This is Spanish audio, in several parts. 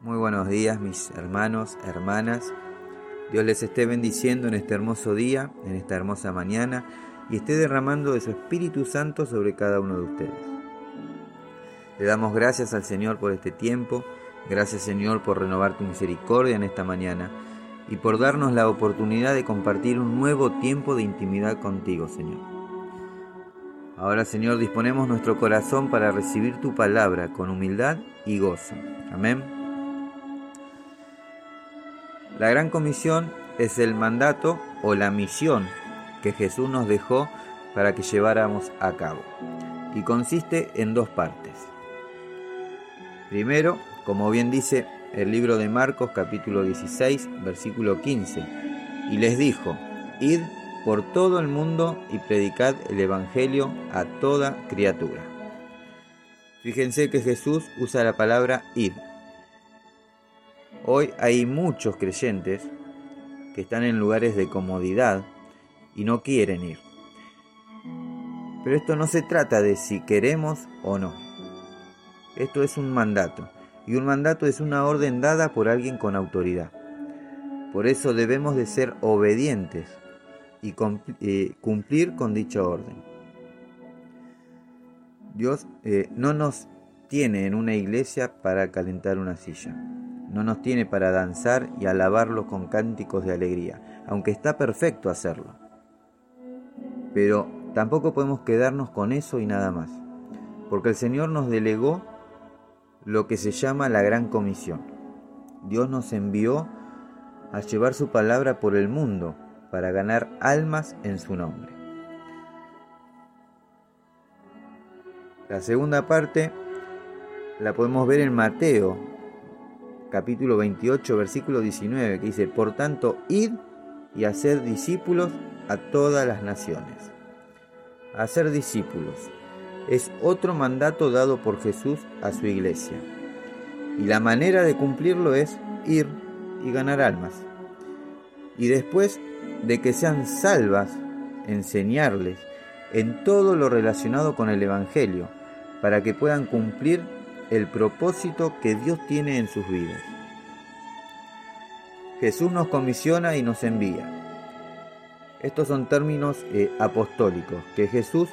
Muy buenos días mis hermanos, hermanas. Dios les esté bendiciendo en este hermoso día, en esta hermosa mañana, y esté derramando de su Espíritu Santo sobre cada uno de ustedes. Le damos gracias al Señor por este tiempo, gracias Señor por renovar tu misericordia en esta mañana y por darnos la oportunidad de compartir un nuevo tiempo de intimidad contigo, Señor. Ahora, Señor, disponemos nuestro corazón para recibir tu palabra con humildad y gozo. Amén. La gran comisión es el mandato o la misión que Jesús nos dejó para que lleváramos a cabo y consiste en dos partes. Primero, como bien dice el libro de Marcos capítulo 16 versículo 15, y les dijo, id por todo el mundo y predicad el Evangelio a toda criatura. Fíjense que Jesús usa la palabra id Hoy hay muchos creyentes que están en lugares de comodidad y no quieren ir. Pero esto no se trata de si queremos o no. Esto es un mandato. Y un mandato es una orden dada por alguien con autoridad. Por eso debemos de ser obedientes y eh, cumplir con dicha orden. Dios eh, no nos tiene en una iglesia para calentar una silla no nos tiene para danzar y alabarlo con cánticos de alegría, aunque está perfecto hacerlo. Pero tampoco podemos quedarnos con eso y nada más, porque el Señor nos delegó lo que se llama la gran comisión. Dios nos envió a llevar su palabra por el mundo para ganar almas en su nombre. La segunda parte la podemos ver en Mateo capítulo 28, versículo 19, que dice, por tanto, id y hacer discípulos a todas las naciones. Hacer discípulos es otro mandato dado por Jesús a su iglesia. Y la manera de cumplirlo es ir y ganar almas. Y después de que sean salvas, enseñarles en todo lo relacionado con el Evangelio, para que puedan cumplir el propósito que Dios tiene en sus vidas. Jesús nos comisiona y nos envía. Estos son términos eh, apostólicos, que Jesús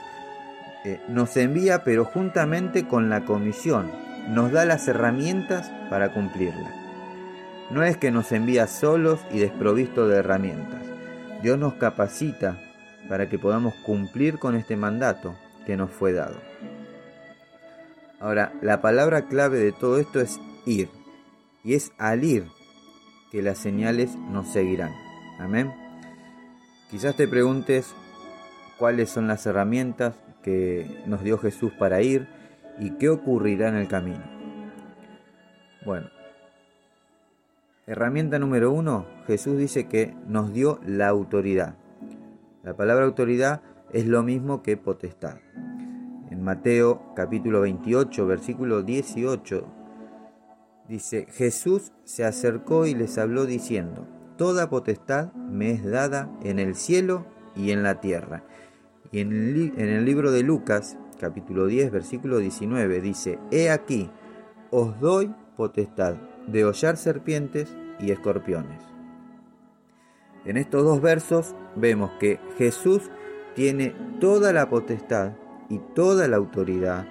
eh, nos envía pero juntamente con la comisión, nos da las herramientas para cumplirla. No es que nos envía solos y desprovisto de herramientas. Dios nos capacita para que podamos cumplir con este mandato que nos fue dado. Ahora, la palabra clave de todo esto es ir. Y es al ir que las señales nos seguirán. Amén. Quizás te preguntes cuáles son las herramientas que nos dio Jesús para ir y qué ocurrirá en el camino. Bueno, herramienta número uno, Jesús dice que nos dio la autoridad. La palabra autoridad es lo mismo que potestad. En Mateo capítulo 28, versículo 18, dice, Jesús se acercó y les habló diciendo, Toda potestad me es dada en el cielo y en la tierra. Y en el, libro de Lucas, capítulo 10, versículo 19, dice, He aquí, os doy potestad de hollar serpientes y escorpiones. En estos dos versos vemos que Jesús tiene toda la potestad y toda la autoridad,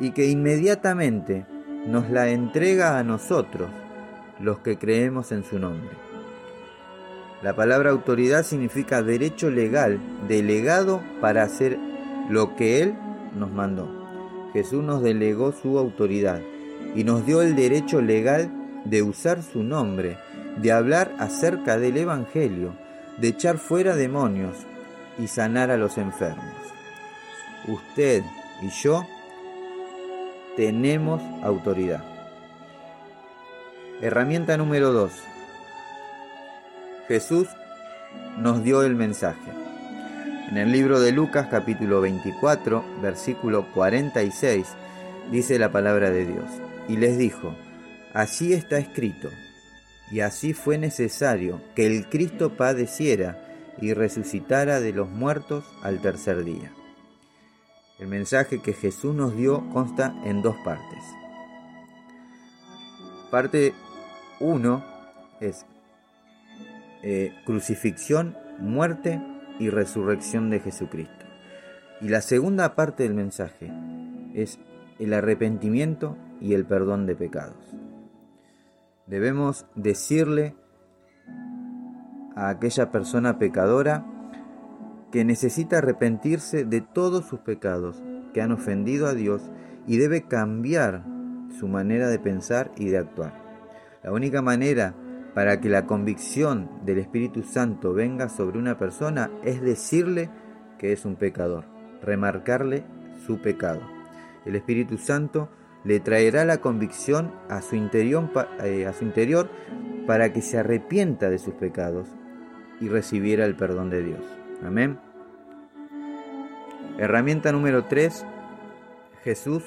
y que inmediatamente nos la entrega a nosotros, los que creemos en su nombre. La palabra autoridad significa derecho legal, delegado para hacer lo que Él nos mandó. Jesús nos delegó su autoridad y nos dio el derecho legal de usar su nombre, de hablar acerca del Evangelio, de echar fuera demonios y sanar a los enfermos usted y yo tenemos autoridad. Herramienta número 2. Jesús nos dio el mensaje. En el libro de Lucas capítulo 24, versículo 46, dice la palabra de Dios. Y les dijo, así está escrito, y así fue necesario que el Cristo padeciera y resucitara de los muertos al tercer día. El mensaje que Jesús nos dio consta en dos partes. parte 1 es eh, crucifixión, muerte y resurrección de Jesucristo. Y la segunda parte del mensaje es el arrepentimiento y el perdón de pecados. Debemos decirle a aquella persona pecadora que necesita arrepentirse de todos sus pecados que han ofendido a Dios y debe cambiar su manera de pensar y de actuar. La única manera para que la convicción del Espíritu Santo venga sobre una persona es decirle que es un pecador, remarcarle su pecado. El Espíritu Santo le traerá la convicción a su interior, eh, a su interior para que se arrepienta de sus pecados y recibiera el perdón de Dios. Amén. Herramienta número 3. Jesús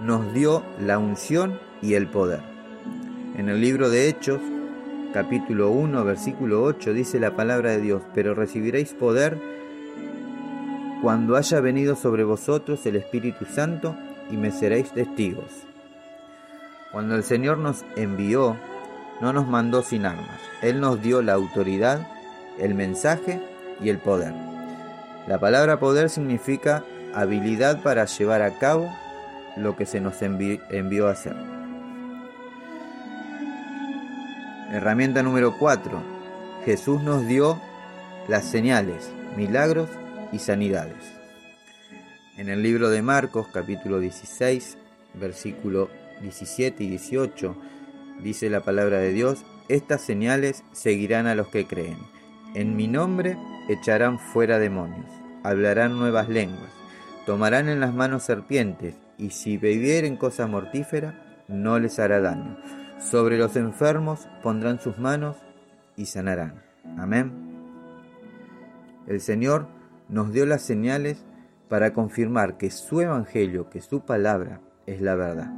nos dio la unción y el poder. En el libro de Hechos, capítulo 1, versículo 8, dice la palabra de Dios, pero recibiréis poder cuando haya venido sobre vosotros el Espíritu Santo y me seréis testigos. Cuando el Señor nos envió, no nos mandó sin armas. Él nos dio la autoridad, el mensaje y el poder. La palabra poder significa habilidad para llevar a cabo lo que se nos envió a hacer. Herramienta número 4. Jesús nos dio las señales, milagros y sanidades. En el libro de Marcos capítulo 16, versículo 17 y 18, dice la palabra de Dios, estas señales seguirán a los que creen. En mi nombre echarán fuera demonios, hablarán nuevas lenguas, tomarán en las manos serpientes, y si bebieren cosa mortífera, no les hará daño. Sobre los enfermos pondrán sus manos y sanarán. Amén. El Señor nos dio las señales para confirmar que su Evangelio, que su palabra es la verdad,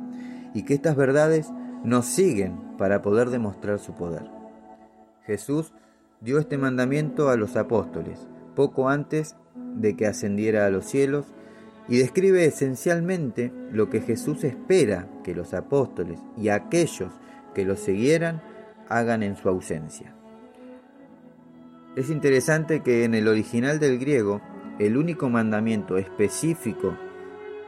y que estas verdades nos siguen para poder demostrar su poder. Jesús dio este mandamiento a los apóstoles poco antes de que ascendiera a los cielos y describe esencialmente lo que Jesús espera que los apóstoles y aquellos que lo siguieran hagan en su ausencia. Es interesante que en el original del griego el único mandamiento específico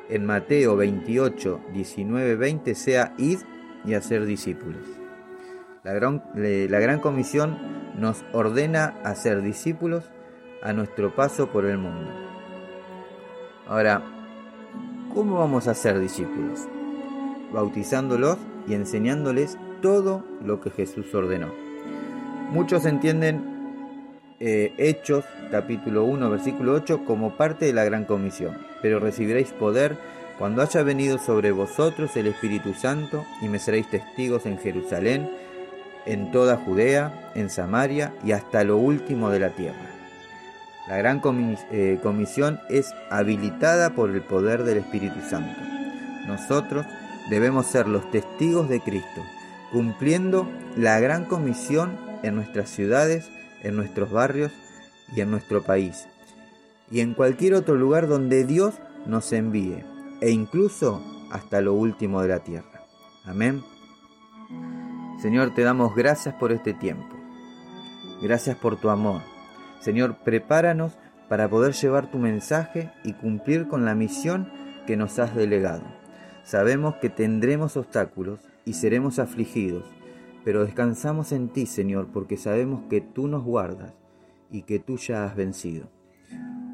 en Mateo 28, 19, 20 sea id y hacer discípulos. La gran, comisión nos ordena hacer discípulos a nuestro paso por el mundo. Ahora, ¿cómo vamos a ser discípulos? Bautizándolos y enseñándoles todo lo que Jesús ordenó. Muchos entienden eh, Hechos capítulo 1 versículo 8 como parte de la gran comisión, pero recibiréis poder cuando haya venido sobre vosotros el Espíritu Santo y me seréis testigos en Jerusalén, en toda Judea, en Samaria y hasta lo último de la tierra. La gran eh, comisión es habilitada por el poder del Espíritu Santo. Nosotros debemos ser los testigos de Cristo, cumpliendo la gran comisión en nuestras ciudades, en nuestros barrios y en nuestro país, y en cualquier otro lugar donde Dios nos envíe, e incluso hasta lo último de la tierra. Amén. Señor, te damos gracias por este tiempo. Gracias por tu amor. Señor, prepáranos para poder llevar tu mensaje y cumplir con la misión que nos has delegado. Sabemos que tendremos obstáculos y seremos afligidos, pero descansamos en ti, Señor, porque sabemos que tú nos guardas y que tú ya has vencido.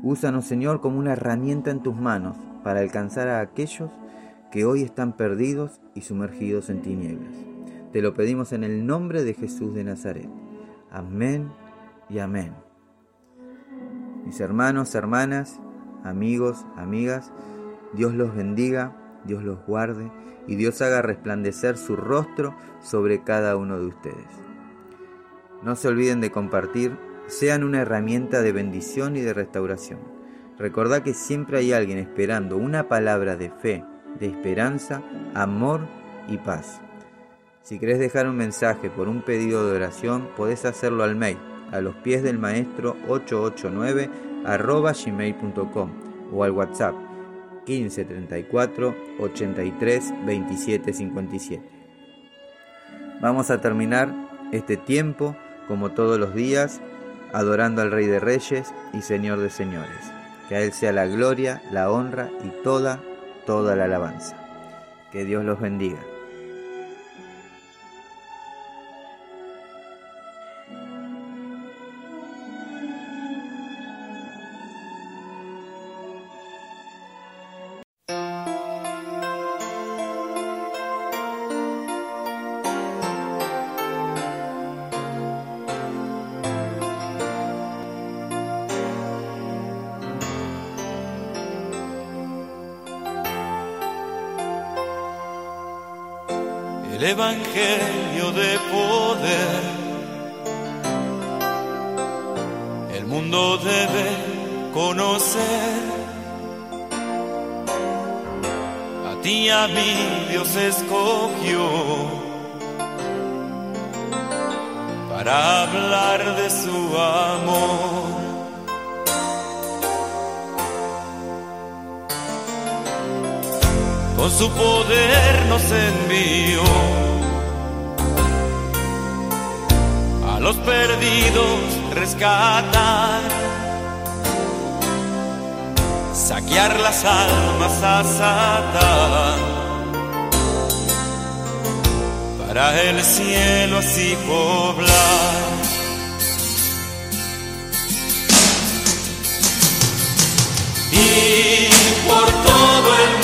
Úsanos, Señor, como una herramienta en tus manos para alcanzar a aquellos que hoy están perdidos y sumergidos en tinieblas. Te lo pedimos en el nombre de Jesús de Nazaret. Amén y amén. Mis hermanos, hermanas, amigos, amigas, Dios los bendiga, Dios los guarde y Dios haga resplandecer su rostro sobre cada uno de ustedes. No se olviden de compartir, sean una herramienta de bendición y de restauración. Recordad que siempre hay alguien esperando una palabra de fe, de esperanza, amor y paz. Si querés dejar un mensaje por un pedido de oración, podés hacerlo al mail a los pies del maestro 889 arroba gmail.com o al WhatsApp 15 34 83 27 57. Vamos a terminar este tiempo, como todos los días, adorando al Rey de Reyes y Señor de Señores. Que a Él sea la gloria, la honra y toda, toda la alabanza. Que Dios los bendiga. Evangelio de poder. El mundo debe conocer. A ti a mí Dios escogió para hablar de su amor. Con su poder nos envió a los perdidos rescatar, saquear las almas a Satán, para el cielo así poblar. Y por todo el mundo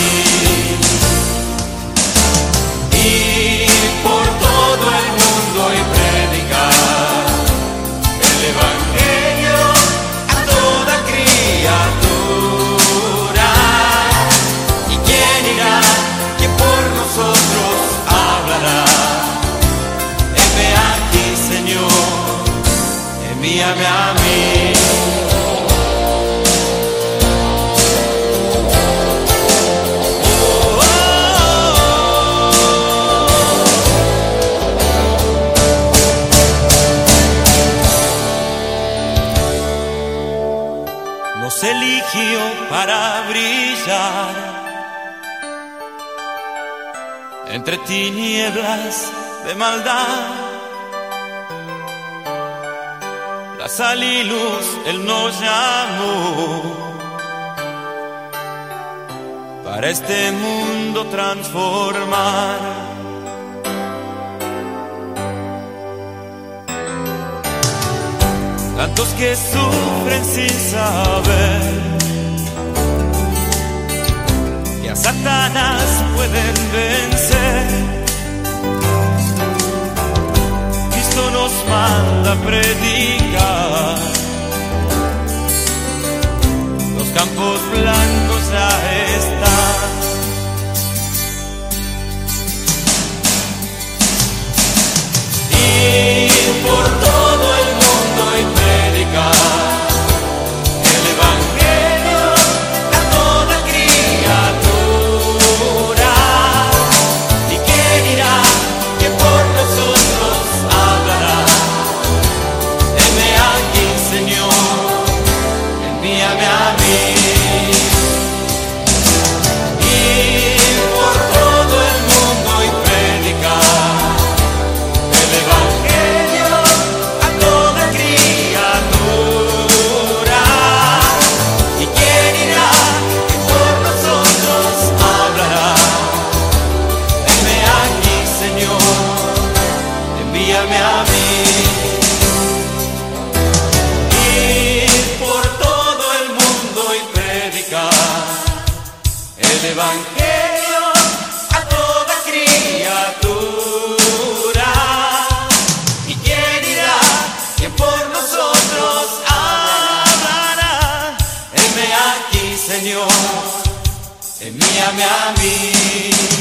entre tinieblas de maldad. La sal y luz Él nos llamó para este mundo transformar. tantos que sufren sin saber Satanás pueden vencer. Cristo nos manda predicar, envíame a mí. Evangelio a toda criatura. ¿Y quién irá? ¿Quién por nosotros hablará? Heme aquí, Señor, envíame a mí.